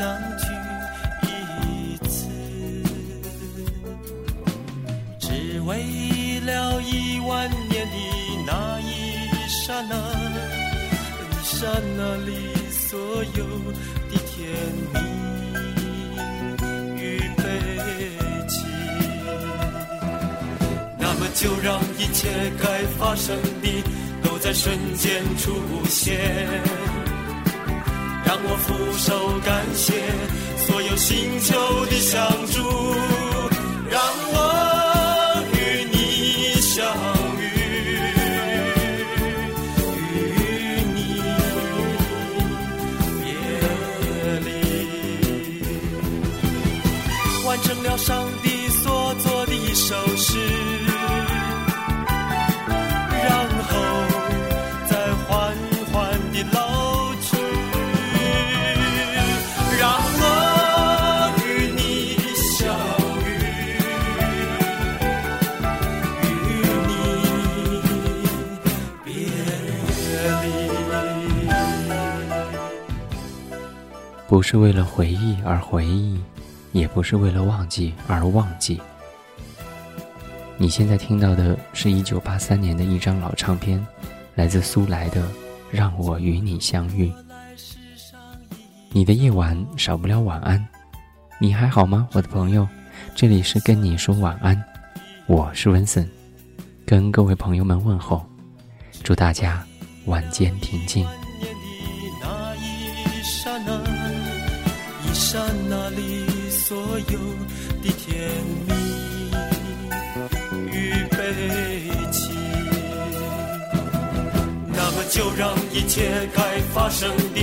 相聚一次，只为了一万年的那一刹那，一刹那里所有的甜蜜与悲泣。那么就让一切该发生的，都在瞬间出现。让我俯首感谢所有星球的相助，不是为了回忆而回忆。也不是为了忘记而忘记。你现在听到的是一九八三年的一张老唱片，来自苏来的《让我与你相遇》。你的夜晚少不了晚安，你还好吗，我的朋友？这里是跟你说晚安，我是温森，跟各位朋友们问候，祝大家晚间平静。山那里所有的甜蜜与悲情，那么就让一切该发生的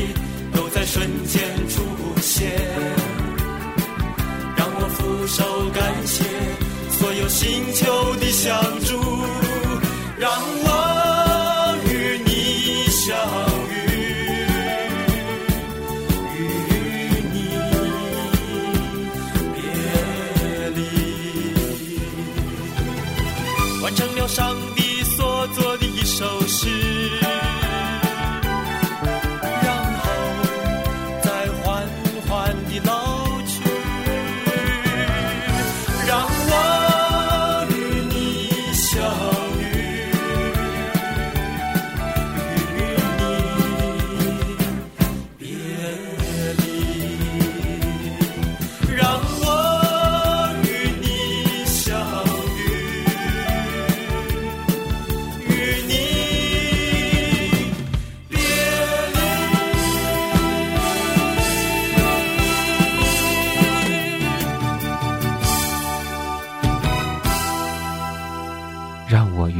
都在瞬间出现，让我俯首感谢所有星球的相助，完成了上帝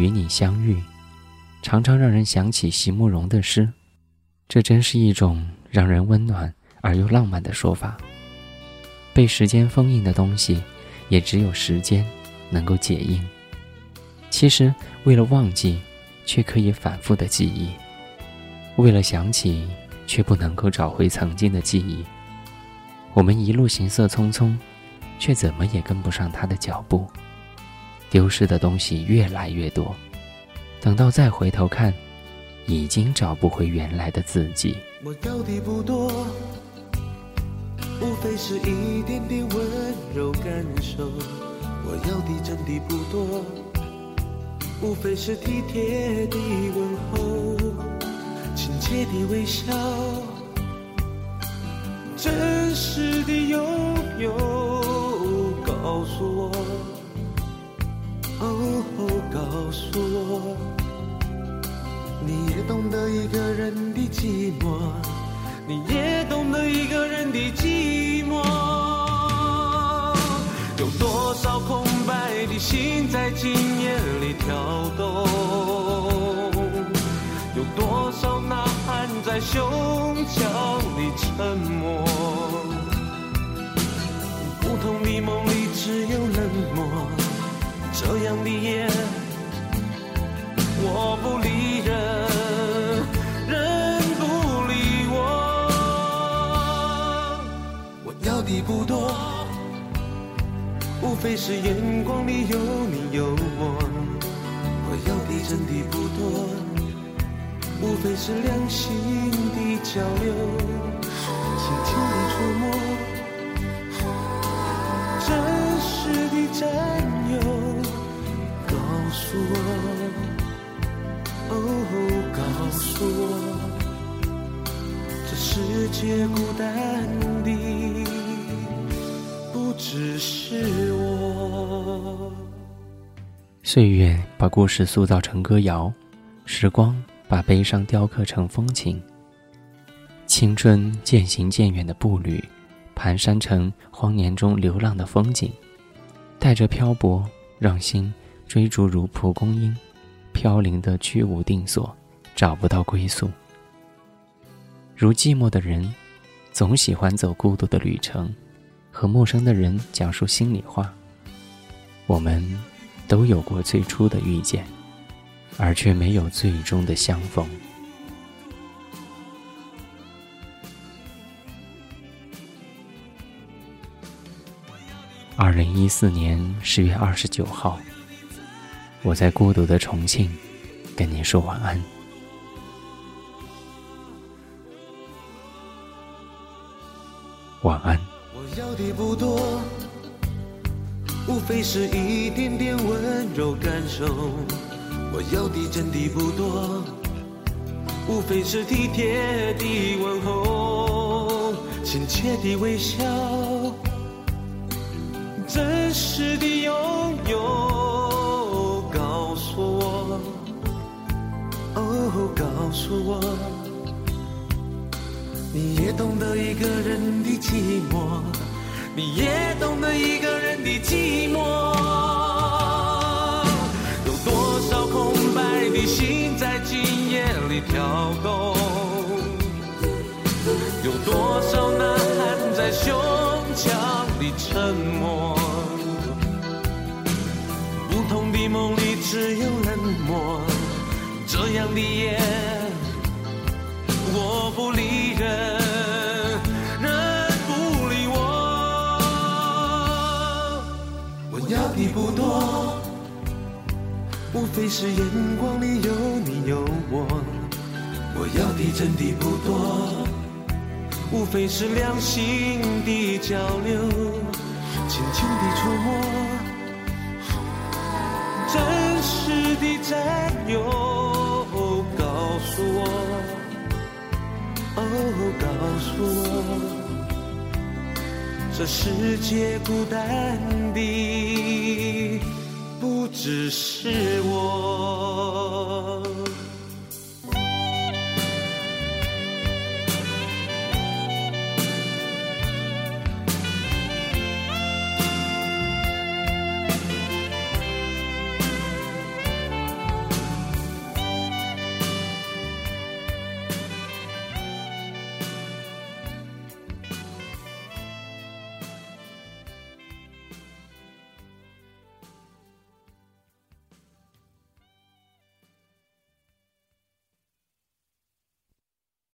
与你相遇，常常让人想起席慕容的诗，这真是一种让人温暖而又浪漫的说法。被时间封印的东西，也只有时间能够解印。其实，为了忘记，却可以反复的记忆；为了想起，却不能够找回曾经的记忆。我们一路行色匆匆，却怎么也跟不上他的脚步。丢失的东西越来越多，等到再回头看，已经找不回原来的自己。我要的不多，无非是一点点温柔感受；我要的真的不多，无非是体贴的问候、亲切的微笑、真实的拥有。告诉告诉我，你也懂得一个人的寂寞，你也懂得一个人的寂寞。有多少空白的心在今夜里跳非是眼光里有你有我。我要的真的不多，无非是两心的交流，岁月把故事塑造成歌谣，时光把悲伤雕刻成风情。青春渐行渐远的步履，蹒跚成荒年中流浪的风景，带着漂泊，让心。追逐如蒲公英，飘零的居无定所，找不到归宿。如寂寞的人，总喜欢走孤独的旅程，和陌生的人讲述心里话。我们都有过最初的遇见，而却没有最终的相逢。二零一四年十月二十九号。我在孤独的重庆，跟您说晚安。晚安。我要的不多，无非是一点点温柔感受。我要的真的不多，无非是体贴的问候，亲切的微笑，真实的拥有。告诉我哦，告诉我，你也懂得一个人的寂寞，你也懂得一个人的寂寞。有多少空白的心在今夜里跳动？有多少呐喊在胸腔里沉默？不同的梦里只有冷漠。这样的夜，要的不多，无非是眼光里有你有我。我要的真的不多，无非是两心的交流，轻轻的触摸，真实的占有。告诉我，哦，告诉我，这世界孤单的不只是我。